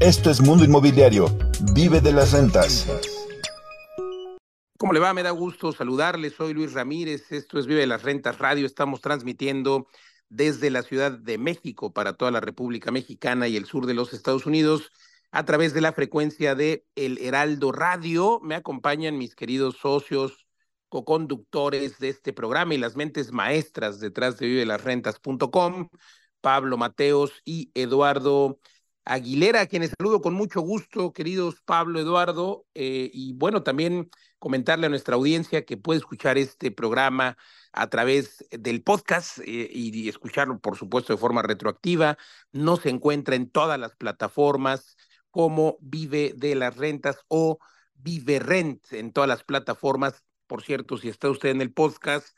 Esto es Mundo Inmobiliario. Vive de las rentas. ¿Cómo le va? Me da gusto saludarle. Soy Luis Ramírez. Esto es Vive de las Rentas Radio. Estamos transmitiendo desde la Ciudad de México para toda la República Mexicana y el sur de los Estados Unidos a través de la frecuencia de El Heraldo Radio. Me acompañan mis queridos socios, co-conductores de este programa y las mentes maestras detrás de vivelasrentas.com, Pablo Mateos y Eduardo Aguilera, a quienes saludo con mucho gusto, queridos Pablo, Eduardo, eh, y bueno, también comentarle a nuestra audiencia que puede escuchar este programa a través del podcast eh, y escucharlo, por supuesto, de forma retroactiva. No se encuentra en todas las plataformas como Vive de las Rentas o Vive Rent en todas las plataformas. Por cierto, si está usted en el podcast,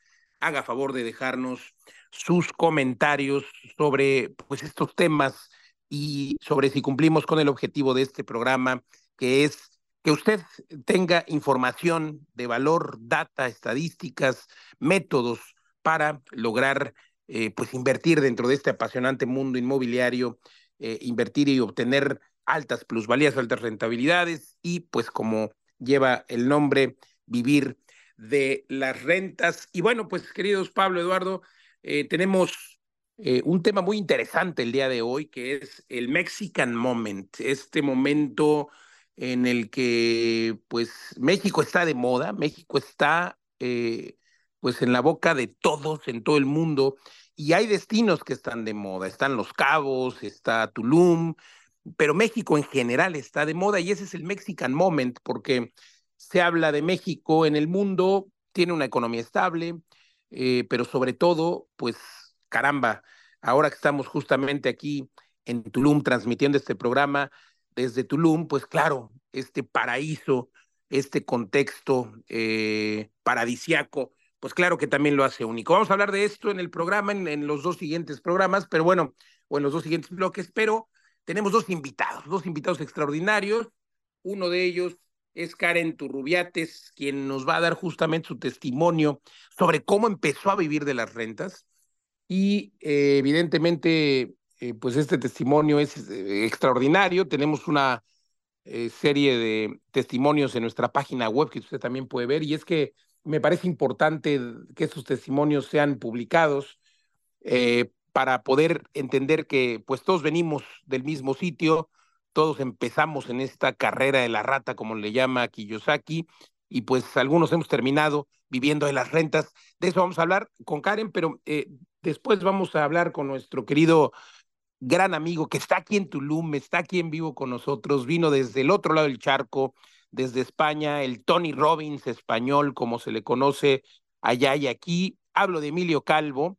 haga favor de dejarnos sus comentarios sobre pues estos temas y sobre si cumplimos con el objetivo de este programa, que es que usted tenga información de valor, data, estadísticas, métodos para lograr eh, pues invertir dentro de este apasionante mundo inmobiliario, eh, invertir y obtener altas plusvalías, altas rentabilidades y pues como lleva el nombre, vivir de las rentas. Y bueno, pues queridos Pablo, Eduardo, eh, tenemos eh, un tema muy interesante el día de hoy, que es el Mexican Moment, este momento en el que pues México está de moda, México está eh, pues en la boca de todos, en todo el mundo, y hay destinos que están de moda, están Los Cabos, está Tulum, pero México en general está de moda y ese es el Mexican Moment porque se habla de México en el mundo, tiene una economía estable, eh, pero sobre todo, pues caramba, ahora que estamos justamente aquí en Tulum transmitiendo este programa desde Tulum, pues claro, este paraíso, este contexto eh, paradisiaco, pues claro que también lo hace único. Vamos a hablar de esto en el programa, en, en los dos siguientes programas, pero bueno, o en los dos siguientes bloques, pero tenemos dos invitados, dos invitados extraordinarios. Uno de ellos es Karen Turrubiates, quien nos va a dar justamente su testimonio sobre cómo empezó a vivir de las rentas. Y eh, evidentemente, eh, pues este testimonio es eh, extraordinario. Tenemos una serie de testimonios en nuestra página web que usted también puede ver. Y es que me parece importante que estos testimonios sean publicados para poder entender que pues todos venimos del mismo sitio, todos empezamos en esta carrera de la rata, como le llama Kiyosaki, y pues algunos hemos terminado viviendo de las rentas. De eso vamos a hablar con Karen, pero eh, después vamos a hablar con nuestro querido gran amigo que está aquí en Tulum, está aquí en vivo con nosotros, vino desde el otro lado del charco, desde España, el Tony Robbins español, como se le conoce allá y aquí. Hablo de Emilio Calvo,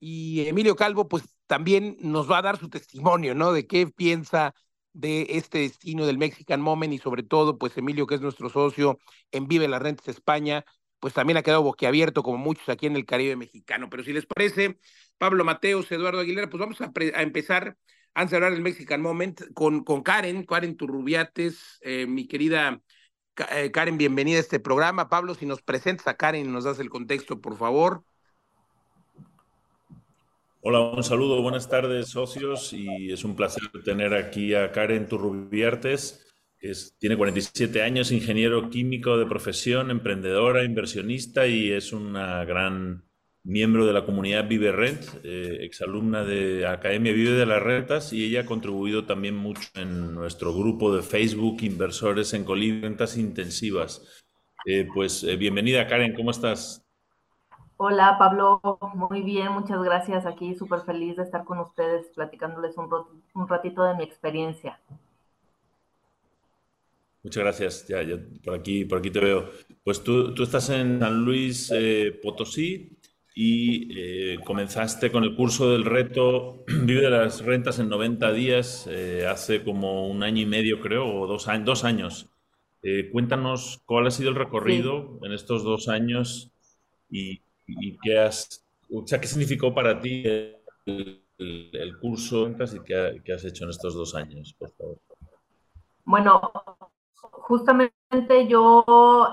y Emilio Calvo, pues también nos va a dar su testimonio, ¿no? De qué piensa de este destino del Mexican Moment y sobre todo, pues Emilio, que es nuestro socio en Vive las Rentas España, pues también ha quedado boquiabierto como muchos aquí en el Caribe mexicano. Pero si les parece, Pablo Mateos, Eduardo Aguilera, pues vamos a, empezar, antes de hablar del Mexican Moment, con, con Karen, Karen Turrubiates, eh, mi querida eh, Karen, bienvenida a este programa. Pablo, si nos presentas a Karen y nos das el contexto, por favor. Hola, un saludo, buenas tardes socios y es un placer tener aquí a Karen Turrubiartes, que tiene 47 años, ingeniero químico de profesión, emprendedora, inversionista y es una gran miembro de la comunidad Vive Rent, eh, exalumna de Academia Vive de las Rentas y ella ha contribuido también mucho en nuestro grupo de Facebook Inversores en Colibri Rentas Intensivas. Eh, pues eh, bienvenida Karen, ¿cómo estás? Hola Pablo, muy bien, muchas gracias. Aquí súper feliz de estar con ustedes platicándoles un, ratito de mi experiencia. Muchas gracias, ya, por, aquí, por aquí te veo. Pues tú, tú estás en San Luis eh, Potosí y eh, comenzaste con el curso del reto Vive de las rentas en 90 días eh, hace como un año y medio creo, o dos, dos años. cuéntanos cuál ha sido el recorrido en estos dos años y y qué has, o sea, qué significó para ti el, curso y qué, qué, has hecho en estos dos años, por favor. Bueno, justamente yo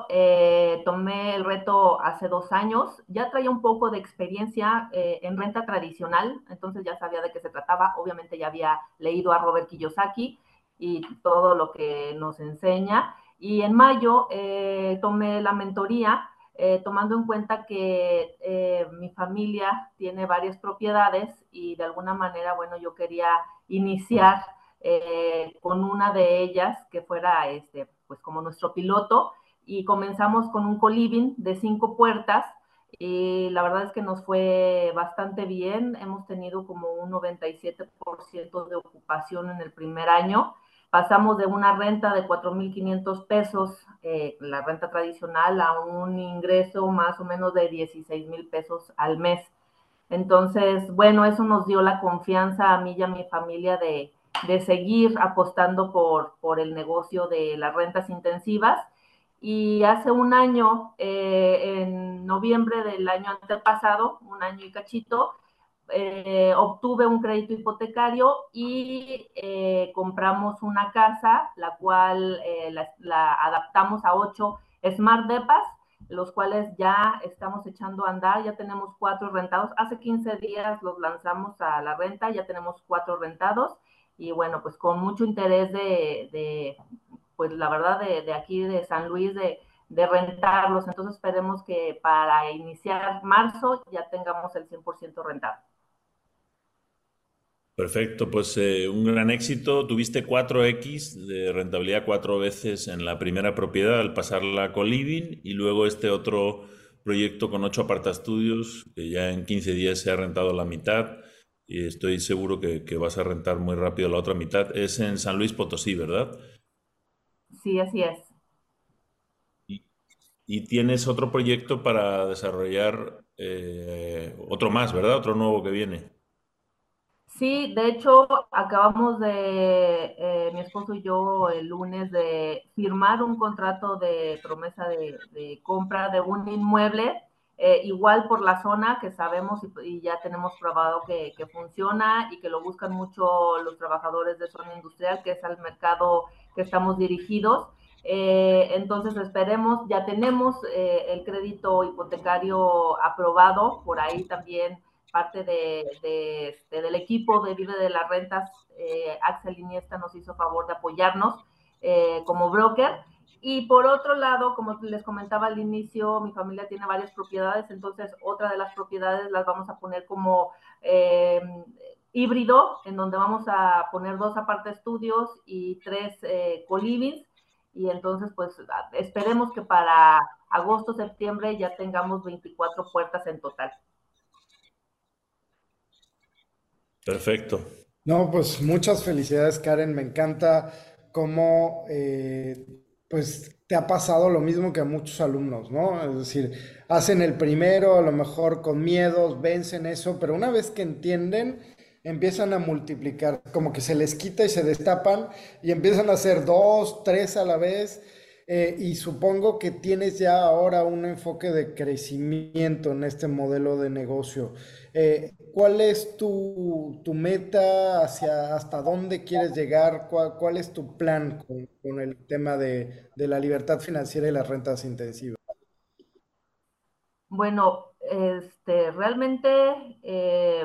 eh, tomé el reto hace dos años, ya traía un poco de experiencia eh, en renta tradicional, entonces ya sabía de qué se trataba, obviamente ya había leído a Robert Kiyosaki y todo lo que nos enseña. Y en mayo eh, tomé la mentoría, tomando en cuenta que mi familia tiene varias propiedades y de alguna manera, bueno, yo quería iniciar con una de ellas que fuera, este, pues como nuestro piloto, y comenzamos con un coliving de cinco puertas y la verdad es que nos fue bastante bien. Hemos tenido como un 97% de ocupación en el primer año pasamos de una renta de 4.500 pesos, eh, la renta tradicional, a un ingreso más o menos de 16 mil pesos al mes. Entonces, bueno, eso nos dio la confianza a mí y a mi familia de, de seguir apostando por, por el negocio de las rentas intensivas. Y hace un año, eh, en noviembre del año antepasado, un año y cachito, eh, obtuve un crédito hipotecario y eh, compramos una casa, la cual eh, la, adaptamos a ocho Smart Depas, los cuales ya estamos echando a andar, ya tenemos cuatro rentados. Hace 15 días los lanzamos a la renta, ya tenemos cuatro rentados y bueno, pues con mucho interés de, pues la verdad, de, de, aquí de San Luis, de, de rentarlos. Entonces esperemos que para iniciar marzo ya tengamos el 100% rentado. Perfecto, pues eh, un gran éxito. Tuviste 4X de rentabilidad cuatro veces en la primera propiedad al pasarla a Coliving y luego este otro proyecto con ocho apartastudios que ya en 15 días se ha rentado la mitad y estoy seguro que, vas a rentar muy rápido la otra mitad. Es en San Luis Potosí, ¿verdad? Sí, así es. Y, tienes otro proyecto para desarrollar eh, otro más, ¿verdad? Otro nuevo que viene. Sí, de hecho, acabamos de, eh, mi esposo y yo, el lunes, de firmar un contrato de promesa de, compra de un inmueble, eh, igual por la zona que sabemos y, ya tenemos probado que, funciona y que lo buscan mucho los trabajadores de zona industrial, que es al mercado que estamos dirigidos. Eh, entonces esperemos, ya tenemos el crédito hipotecario aprobado, por ahí también parte de, este, del equipo de Vive de las Rentas, eh, Axel Iniesta nos hizo favor de apoyarnos eh, como broker. Y por otro lado, como les comentaba al inicio, mi familia tiene varias propiedades, entonces otra de las propiedades las vamos a poner como eh, híbrido, en donde vamos a poner dos aparte estudios y tres eh, colivings. Y entonces, pues esperemos que para agosto, septiembre ya tengamos 24 puertas en total. Perfecto. No, pues muchas felicidades, Karen. Me encanta cómo eh, pues te ha pasado lo mismo que a muchos alumnos, ¿no? Es decir, hacen el primero, a lo mejor con miedos, vencen eso, pero una vez que entienden, empiezan a multiplicar, como que se les quita y se destapan y empiezan a hacer dos, tres a la vez. Eh, y supongo que tienes ya ahora un enfoque de crecimiento en este modelo de negocio. Eh, ¿Cuál es tu, meta? Hacia, ¿Hasta dónde quieres llegar? ¿Cuál, es tu plan con, el tema de, la libertad financiera y las rentas intensivas? Bueno, este, realmente eh,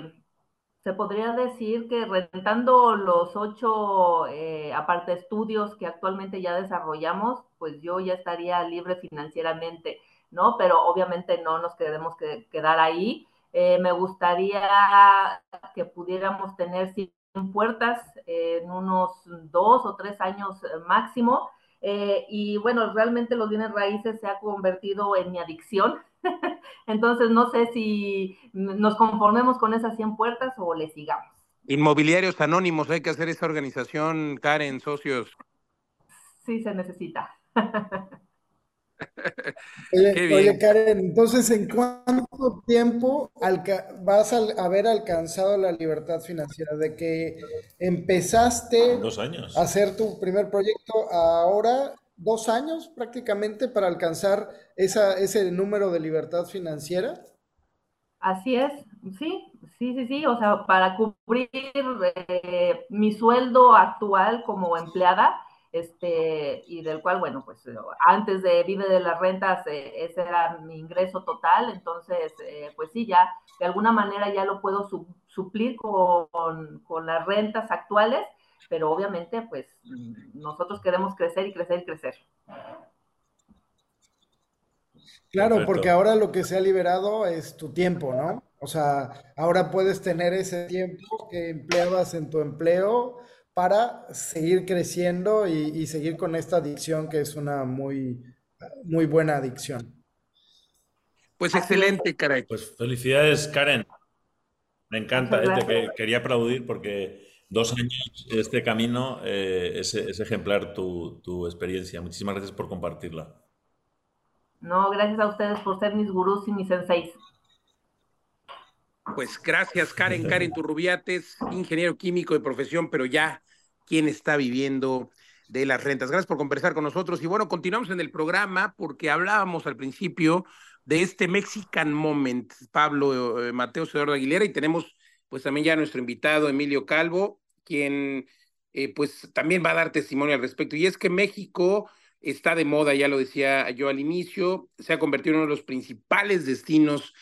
se podría decir que rentando los ocho eh, aparte estudios que actualmente ya desarrollamos, pues yo ya estaría libre financieramente, ¿no? Pero obviamente no nos queremos que, quedar ahí eh, me gustaría que pudiéramos tener 100 puertas en unos dos o tres años máximo. Eh, y bueno, realmente los bienes raíces se ha convertido en mi adicción. Entonces, no sé si nos conformemos con esas 100 puertas o le sigamos. Inmobiliarios Anónimos, hay que hacer esa organización, Karen, socios. Sí, se necesita. Oye, Karen, entonces, ¿en cuánto tiempo vas a haber alcanzado la libertad financiera? De que empezaste a hacer tu primer proyecto ahora, dos años prácticamente para alcanzar esa, ese número de libertad financiera. Así es, sí, sí, sí, sí, o sea, para cubrir eh, mi sueldo actual como empleada, este, y del cual, bueno, pues antes de Vive de las Rentas, eh, ese era mi ingreso total, entonces, eh, pues sí, ya de alguna manera ya lo puedo suplir con, con, las rentas actuales, pero obviamente pues nosotros queremos crecer y crecer y crecer. Claro, porque ahora lo que se ha liberado es tu tiempo, ¿no? O sea, ahora puedes tener ese tiempo que empleabas en tu empleo para seguir creciendo y, seguir con esta adicción que es una muy, muy buena adicción. Pues excelente, Karen. Pues felicidades, Karen. Me encanta, eh, quería aplaudir porque dos años este camino eh, es, ejemplar tu, tu experiencia. Muchísimas gracias por compartirla. No, gracias a ustedes por ser mis gurús y mis senseis. Pues gracias, Karen. Karen Turrubiates, ingeniero químico de profesión, pero ya quien está viviendo de las rentas. Gracias por conversar con nosotros. Y bueno, continuamos en el programa porque hablábamos al principio de este Mexican Moment, Pablo eh, Mateo Eduardo Aguilera, y tenemos pues también ya nuestro invitado Emilio Calvo, quien eh, pues también va a dar testimonio al respecto. Y es que México está de moda, ya lo decía yo al inicio, se ha convertido en uno de los principales destinos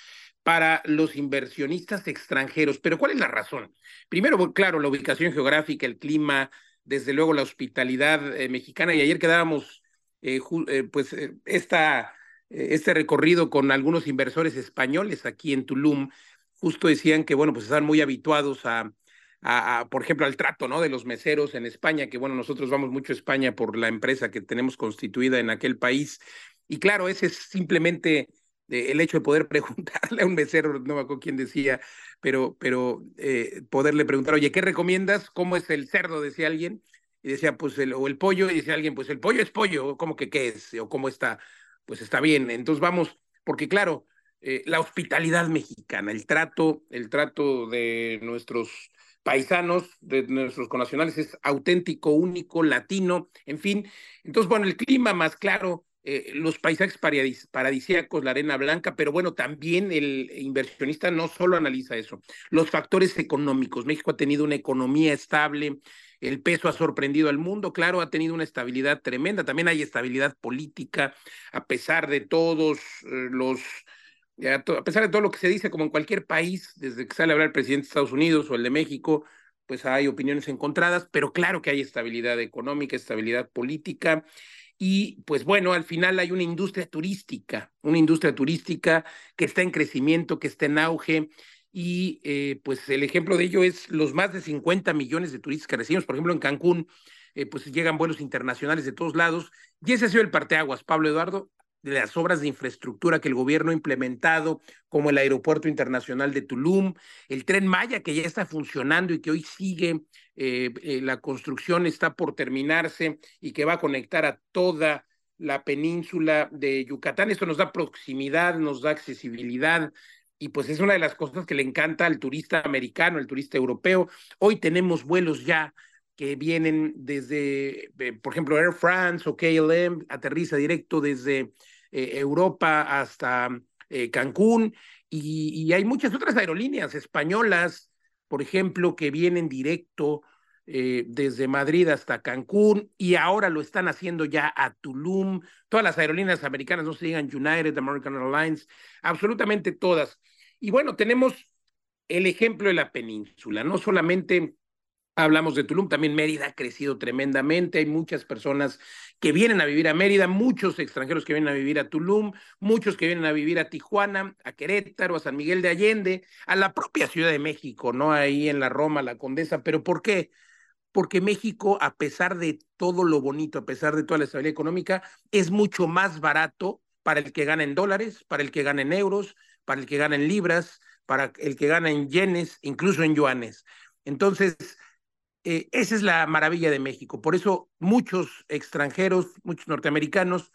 para los inversionistas extranjeros. Pero ¿cuál es la razón? Primero, claro, la ubicación geográfica, el clima, desde luego la hospitalidad eh, mexicana. Y ayer quedábamos, eh, pues, esta, este recorrido con algunos inversores españoles aquí en Tulum. Justo decían que, bueno, pues están muy habituados a, por ejemplo, al trato, ¿no? De los meseros en España, que, bueno, nosotros vamos mucho a España por la empresa que tenemos constituida en aquel país. Y claro, ese es simplemente el hecho de poder preguntarle a un mesero, no me acuerdo quién decía, pero, pero eh, poderle preguntar, oye, ¿qué recomiendas? ¿Cómo es el cerdo? Decía alguien, y decía, pues, el, o el pollo, y decía alguien, pues el pollo es pollo, ¿cómo que qué es? O cómo está, pues está bien. Entonces vamos, porque claro, eh, la hospitalidad mexicana, el trato, el trato de nuestros paisanos, de nuestros conacionales es auténtico, único, latino, en fin. Entonces, bueno, el clima más claro, eh, los paisajes paradisíacos, la arena blanca, pero bueno, también el inversionista no solo analiza eso, los factores económicos. México ha tenido una economía estable, el peso ha sorprendido al mundo, claro, ha tenido una estabilidad tremenda, también hay estabilidad política, a pesar de todos eh, los, a pesar de todo lo que se dice, como en cualquier país, desde que sale a hablar el presidente de Estados Unidos o el de México, pues hay opiniones encontradas, pero claro que hay estabilidad económica, estabilidad política y pues bueno, al final hay una industria turística, una industria turística que está en crecimiento, que está en auge. Y eh, pues el ejemplo de ello es los más de 50 millones de turistas que recibimos. Por ejemplo, en Cancún, eh, pues llegan vuelos internacionales de todos lados. Y ese ha sido el parteaguas, Pablo Eduardo, de las obras de infraestructura que el gobierno ha implementado, como el Aeropuerto Internacional de Tulum, el tren Maya que ya está funcionando y que hoy sigue, eh, eh, la construcción está por terminarse y que va a conectar a toda la península de Yucatán. Esto nos da proximidad, nos da accesibilidad y pues es una de las cosas que le encanta al turista americano, al turista europeo. Hoy tenemos vuelos ya que vienen desde, eh, por ejemplo, Air France o KLM, aterriza directo desde eh, Europa hasta eh, Cancún, y, hay muchas otras aerolíneas españolas, por ejemplo, que vienen directo desde Madrid hasta Cancún, y ahora lo están haciendo ya a Tulum. Todas las aerolíneas americanas, no se digan United, American Airlines, absolutamente todas. Y bueno, tenemos el ejemplo de la península, no solamente Hablamos de Tulum, también Mérida ha crecido tremendamente, hay muchas personas que vienen a vivir a Mérida, muchos extranjeros que vienen a vivir a Tulum, muchos que vienen a vivir a Tijuana, a Querétaro, a San Miguel de Allende, a la propia Ciudad de México, ¿no? Ahí en la Roma, la Condesa, pero ¿por qué? Porque México, a pesar de todo lo bonito, a pesar de toda la estabilidad económica, es mucho más barato para el que gana en dólares, para el que gana en euros, para el que gana en libras, para el que gana en yenes, incluso en yuanes. Entonces, eh, esa es la maravilla de México. Por eso muchos extranjeros, muchos norteamericanos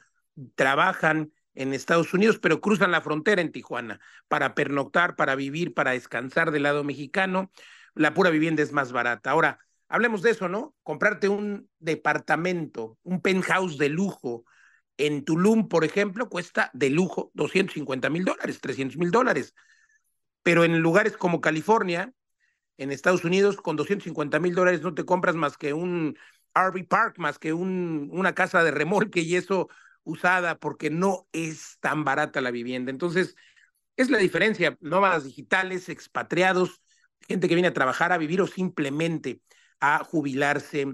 trabajan en Estados Unidos, pero cruzan la frontera en Tijuana para pernoctar, para vivir, para descansar del lado mexicano. La pura vivienda es más barata. Ahora, hablemos de eso, ¿no? Comprarte un departamento, un penthouse de lujo en Tulum, por ejemplo, cuesta de lujo 250 mil dólares, 300 mil dólares. Pero en lugares como California, en Estados Unidos con 250 mil dólares no te compras más que un RV Park, más que un, una casa de remolque y eso usada porque no es tan barata la vivienda. Entonces, es la diferencia, nómadas digitales, expatriados, gente que viene a trabajar, a vivir o simplemente a jubilarse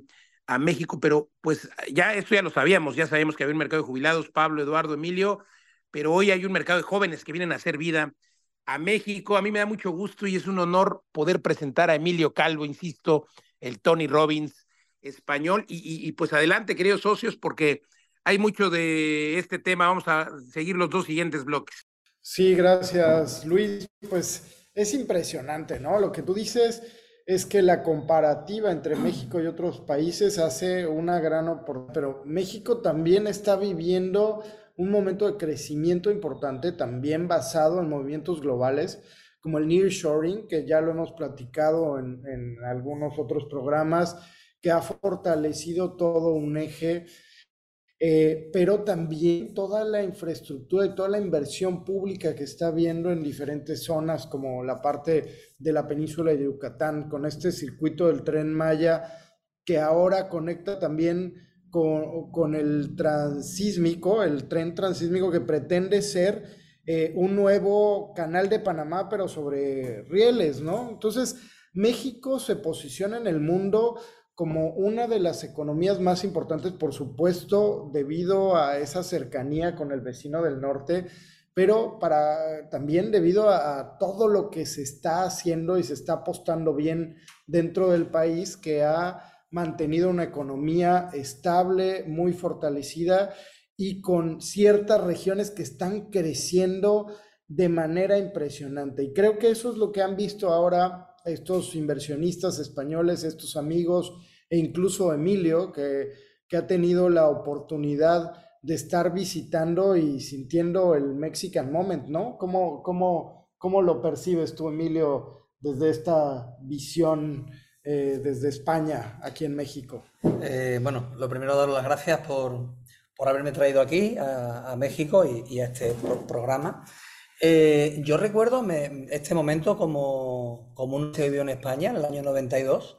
a México, pero pues ya esto ya lo sabíamos, ya sabemos que había un mercado de jubilados, Pablo, Eduardo, Emilio, pero hoy hay un mercado de jóvenes que vienen a hacer vida a México. A mí me da mucho gusto y es un honor poder presentar a Emilio Calvo, insisto, el Tony Robbins español. Y, y, pues adelante, queridos socios, porque hay mucho de este tema. Vamos a seguir los dos siguientes bloques. Sí, gracias, Luis. Pues es impresionante, ¿no? Lo que tú dices es que la comparativa entre México y otros países hace una gran oportunidad, pero México también está viviendo un momento de crecimiento importante, también basado en movimientos globales, como el nearshoring, que ya lo hemos platicado en, algunos otros programas, que ha fortalecido todo un eje. Eh, pero también toda la infraestructura y toda la inversión pública que está habiendo en diferentes zonas, como la parte de la península de Yucatán, con este circuito del tren Maya, que ahora conecta también con, el transísmico, el tren transísmico que pretende ser eh, un nuevo canal de Panamá, pero sobre rieles, ¿no? Entonces, México se posiciona en el mundo como una de las economías más importantes, por supuesto, debido a esa cercanía con el vecino del norte, pero para también debido a, todo lo que se está haciendo y se está apostando bien dentro del país, que ha mantenido una economía estable, muy fortalecida y con ciertas regiones que están creciendo de manera impresionante. Y creo que eso es lo que han visto ahora estos inversionistas españoles, estos amigos, e incluso Emilio, que, que ha tenido la oportunidad de estar visitando y sintiendo el Mexican Moment, ¿no? ¿Cómo, cómo, cómo lo percibes tú, Emilio, desde esta visión eh, desde España, aquí en México? Eh, bueno, lo primero, dar las gracias por, por haberme traído aquí a, México y, a este programa. Eh, yo recuerdo este momento como, como uno se vivió en España en el año 92,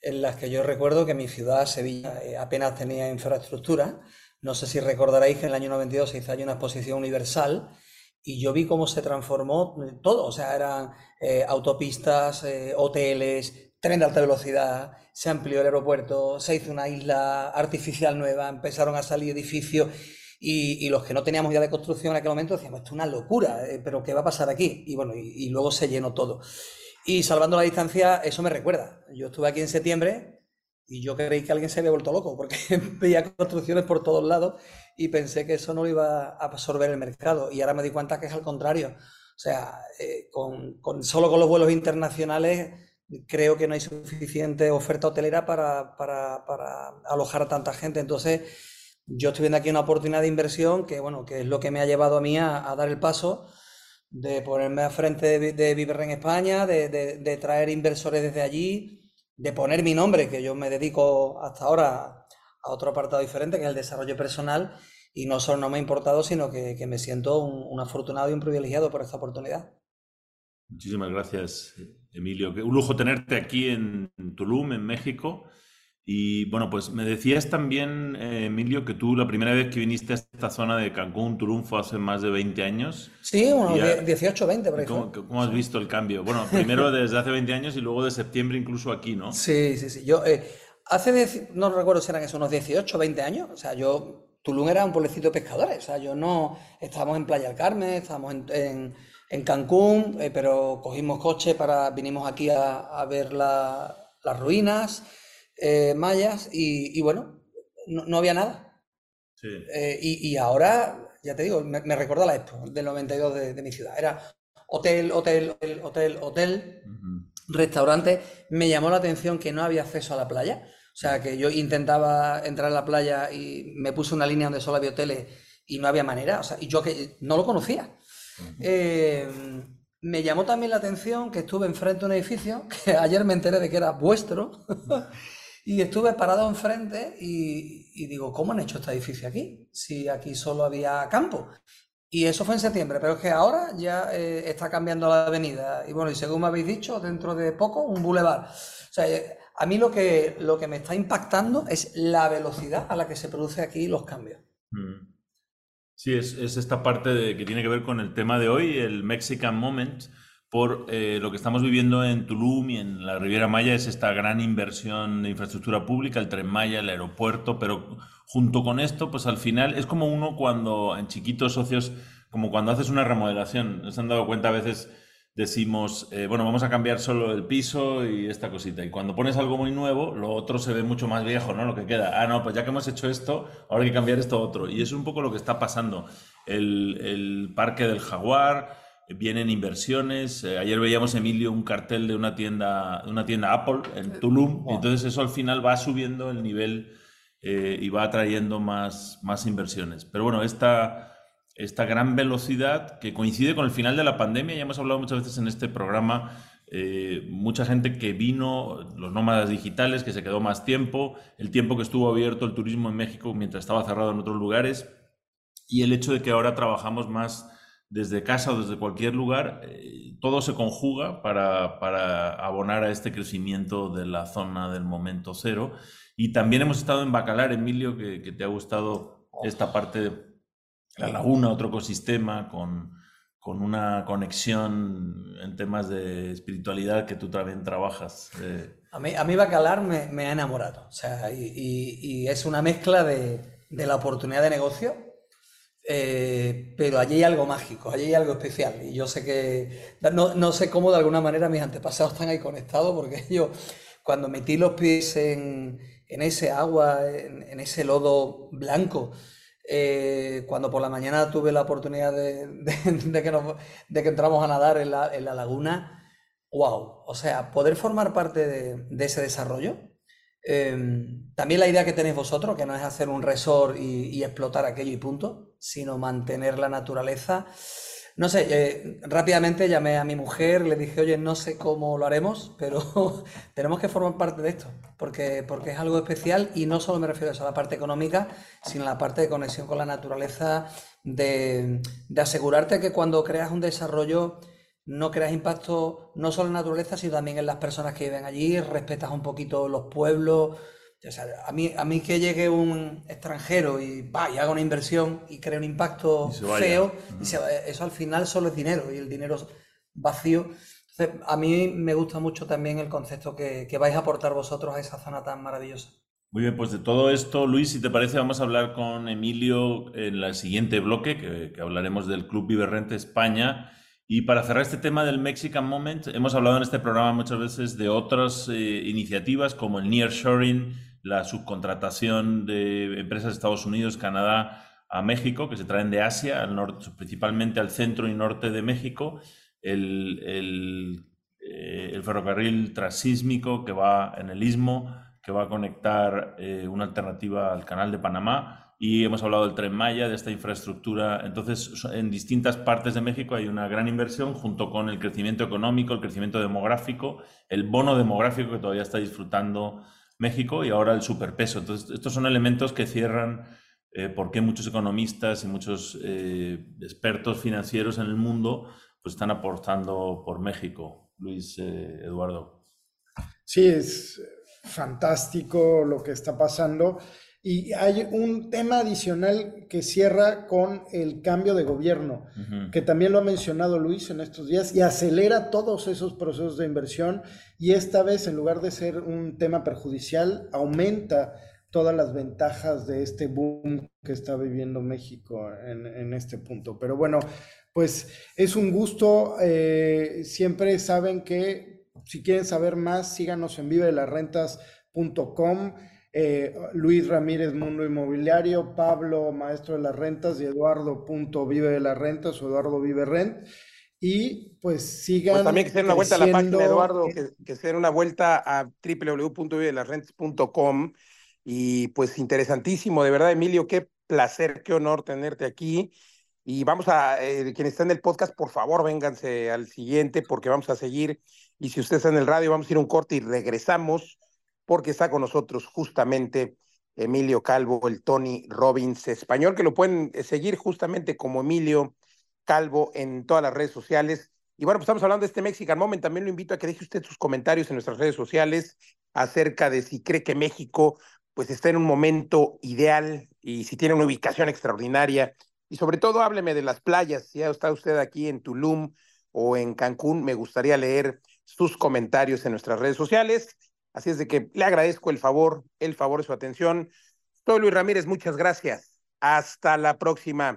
en las que yo recuerdo que mi ciudad, Sevilla, eh, apenas tenía infraestructura. No sé si recordaréis que en el año 92 se hizo una exposición universal y yo vi cómo se transformó todo. O sea, eran eh, autopistas, hoteles, tren de alta velocidad, se amplió el aeropuerto, se hizo una isla artificial nueva, empezaron a salir edificios y, los que no teníamos ya de construcción en aquel momento decíamos, esto es una locura, eh, pero ¿qué va a pasar aquí? Y bueno, y, luego se llenó todo. Y salvando la distancia, eso me recuerda. Yo estuve aquí en septiembre y yo creí que alguien se había vuelto loco porque veía construcciones por todos lados y pensé que eso no lo iba a absorber el mercado. Y ahora me di cuenta que es al contrario. O sea, eh, con, solo con los vuelos internacionales creo que no hay suficiente oferta hotelera para, para, para alojar a tanta gente. Entonces, yo estoy viendo aquí una oportunidad de inversión que, bueno, que es lo que me ha llevado a mí a, dar el paso de ponerme a frente de, de en España, de, traer inversores desde allí, de poner mi nombre, que yo me dedico hasta ahora a otro apartado diferente, que es el desarrollo personal, y no solo no me ha importado, sino que, me siento un, afortunado y un privilegiado por esta oportunidad. Muchísimas gracias, Emilio. Un lujo tenerte aquí en Tulum, en México. Y bueno, pues me decías también, eh, Emilio, que tú la primera vez que viniste a esta zona de Cancún, Tulum, fue hace más de 20 años. Sí, unos 18, 20, por ejemplo. ¿Cómo, has visto el cambio? Bueno, primero desde hace 20 años y luego de septiembre incluso aquí, ¿no? Sí, sí, sí. Yo, eh, hace, no recuerdo si eran esos unos 18, 20 años. O sea, yo, Tulum era un pueblecito de pescadores. O sea, yo no, estábamos en Playa del Carmen, estábamos en, en, Cancún, eh, pero cogimos coche para, vinimos aquí a, a ver las ruinas. Eh, mayas y, bueno, no, había nada. Eh, y, ahora, ya te digo, me, recuerda la Expo del 92 de, mi ciudad. Era hotel, hotel, hotel, hotel, hotel, restaurante. Me llamó la atención que no había acceso a la playa. O sea, que yo intentaba entrar a la playa y me puse una línea donde solo había hoteles y no había manera. O sea, y yo que no lo conocía. Eh, me llamó también la atención que estuve enfrente de un edificio que ayer me enteré de que era vuestro. Y estuve parado enfrente y, digo, ¿cómo han hecho este edificio aquí? Si aquí solo había campo. Y eso fue en septiembre, pero es que ahora ya eh, está cambiando la avenida. Y bueno, y según me habéis dicho, dentro de poco, un bulevar. O sea, eh, a mí lo que, lo que me está impactando es la velocidad a la que se produce aquí los cambios. Mm. Sí, es, es esta parte de, que tiene que ver con el tema de hoy, el Mexican Moment, por eh, lo que estamos viviendo en Tulum y en la Riviera Maya, es esta gran inversión de infraestructura pública, el tren Maya, el aeropuerto, pero junto con esto, pues al final es como uno cuando en chiquitos socios, como cuando haces una remodelación, se han dado cuenta a veces decimos, eh, bueno, vamos a cambiar solo el piso y esta cosita. Y cuando pones algo muy nuevo, lo otro se ve mucho más viejo, ¿no? Lo que queda. Ah, no, pues ya que hemos hecho esto, ahora hay que cambiar esto otro. Y es un poco lo que está pasando. El, el parque del jaguar, vienen inversiones. Eh, ayer veíamos, Emilio, un cartel de una tienda, de una tienda Apple en Tulum. Entonces eso al final va subiendo el nivel eh, y va atrayendo más, más inversiones. Pero bueno, esta esta gran velocidad que coincide con el final de la pandemia. Ya hemos hablado muchas veces en este programa, eh, mucha gente que vino, los nómadas digitales, que se quedó más tiempo, el tiempo que estuvo abierto el turismo en México mientras estaba cerrado en otros lugares, y el hecho de que ahora trabajamos más desde casa o desde cualquier lugar, eh, todo se conjuga para, para, abonar a este crecimiento de la zona del momento cero. Y también hemos estado en Bacalar, Emilio, que, que te ha gustado esta parte la laguna, otro ecosistema con, con una conexión en temas de espiritualidad que tú también trabajas. Eh. A, mí, a mí Bacalar me, me ha enamorado, o sea, y, y, es una mezcla de, de, la oportunidad de negocio, eh, pero allí hay algo mágico, allí hay algo especial, y yo sé que, no, no, sé cómo de alguna manera mis antepasados están ahí conectados, porque yo cuando metí los pies en, en ese agua, en, en ese lodo blanco, eh, cuando por la mañana tuve la oportunidad de, que, entramos a nadar en la, laguna, wow, o sea, poder formar parte de, ese desarrollo. Em, también la idea que tenéis vosotros, que no es hacer un resort y explotar aquello y punto, sino mantener la naturaleza no sé, eh, rápidamente llamé a mi mujer, le dije, oye, no sé cómo lo haremos, pero tenemos que formar parte de esto, porque, porque es algo especial y no solo me refiero a, la parte económica, sino a la parte de conexión con la naturaleza, de, de asegurarte que cuando creas un desarrollo no creas impacto no solo en la naturaleza, sino también en las personas que viven allí, respetas un poquito los pueblos, a, mí, a mí que llegue un extranjero y, y haga una inversión y cree un impacto feo, eso al final solo es dinero y el dinero es vacío. a mí me gusta mucho también el concepto que, vais a aportar vosotros a esa zona tan maravillosa. Muy bien, pues de todo esto, Luis, si te parece, vamos a hablar con Emilio en el siguiente bloque, que, hablaremos del Club Viverrente España. Y para cerrar este tema del Mexican Moment, hemos hablado en este programa muchas veces de otras eh, iniciativas como el Nearshoring, la subcontratación de empresas de Estados Unidos, Canadá a México, que se traen de Asia, al norte, principalmente al centro y norte de México, el, eh, el ferrocarril transísmico que va en el istmo, que va a conectar eh, una alternativa al canal de Panamá, y hemos hablado del tren Maya, de esta infraestructura. Entonces, en distintas partes de México hay una gran inversión junto con el crecimiento económico, el crecimiento demográfico, el bono demográfico que todavía está disfrutando México y ahora el superpeso. Entonces, estos son elementos que cierran eh, por qué muchos economistas y muchos eh, expertos financieros en el mundo pues, están aportando por México. Luis eh, Eduardo. Sí, es fantástico lo que está pasando. Y hay un tema adicional que cierra con el cambio de gobierno, que también lo ha mencionado Luis en estos días, y acelera todos esos procesos de inversión y esta vez, en lugar de ser un tema perjudicial, aumenta todas las ventajas de este boom que está viviendo México en, este punto. Pero bueno, pues es un gusto. Eh, siempre saben que si quieren saber más, síganos en vivelasrentas.com. Eh, Luis Ramírez Mundo Inmobiliario, Pablo Maestro de las Rentas y Eduardo Punto Vive de las Rentas o Eduardo Vive Rent. Y pues sigan. Pues también que se den una vuelta a la página, Eduardo, que, que se den una vuelta a www.vivedelasrentas.com. Y pues interesantísimo, de verdad, Emilio, qué placer, qué honor tenerte aquí. Y vamos a, eh, quienes están en el podcast, por favor, vénganse al siguiente porque vamos a seguir. Y si usted está en el radio, vamos a ir un corte y regresamos porque está con nosotros justamente Emilio Calvo, el Tony Robbins español, que lo pueden eh, seguir justamente como Emilio Calvo en todas las redes sociales. Y bueno, pues estamos hablando de este Mexican Moment. También lo invito a que deje usted sus comentarios en nuestras redes sociales acerca de si cree que México pues está en un momento ideal y si tiene una ubicación extraordinaria. Y sobre todo hábleme de las playas. Si está usted aquí en Tulum o en Cancún, me gustaría leer sus comentarios en nuestras redes sociales. Así es de que le agradezco el favor, el favor de su atención. Soy Luis Ramírez, muchas gracias. Hasta la próxima.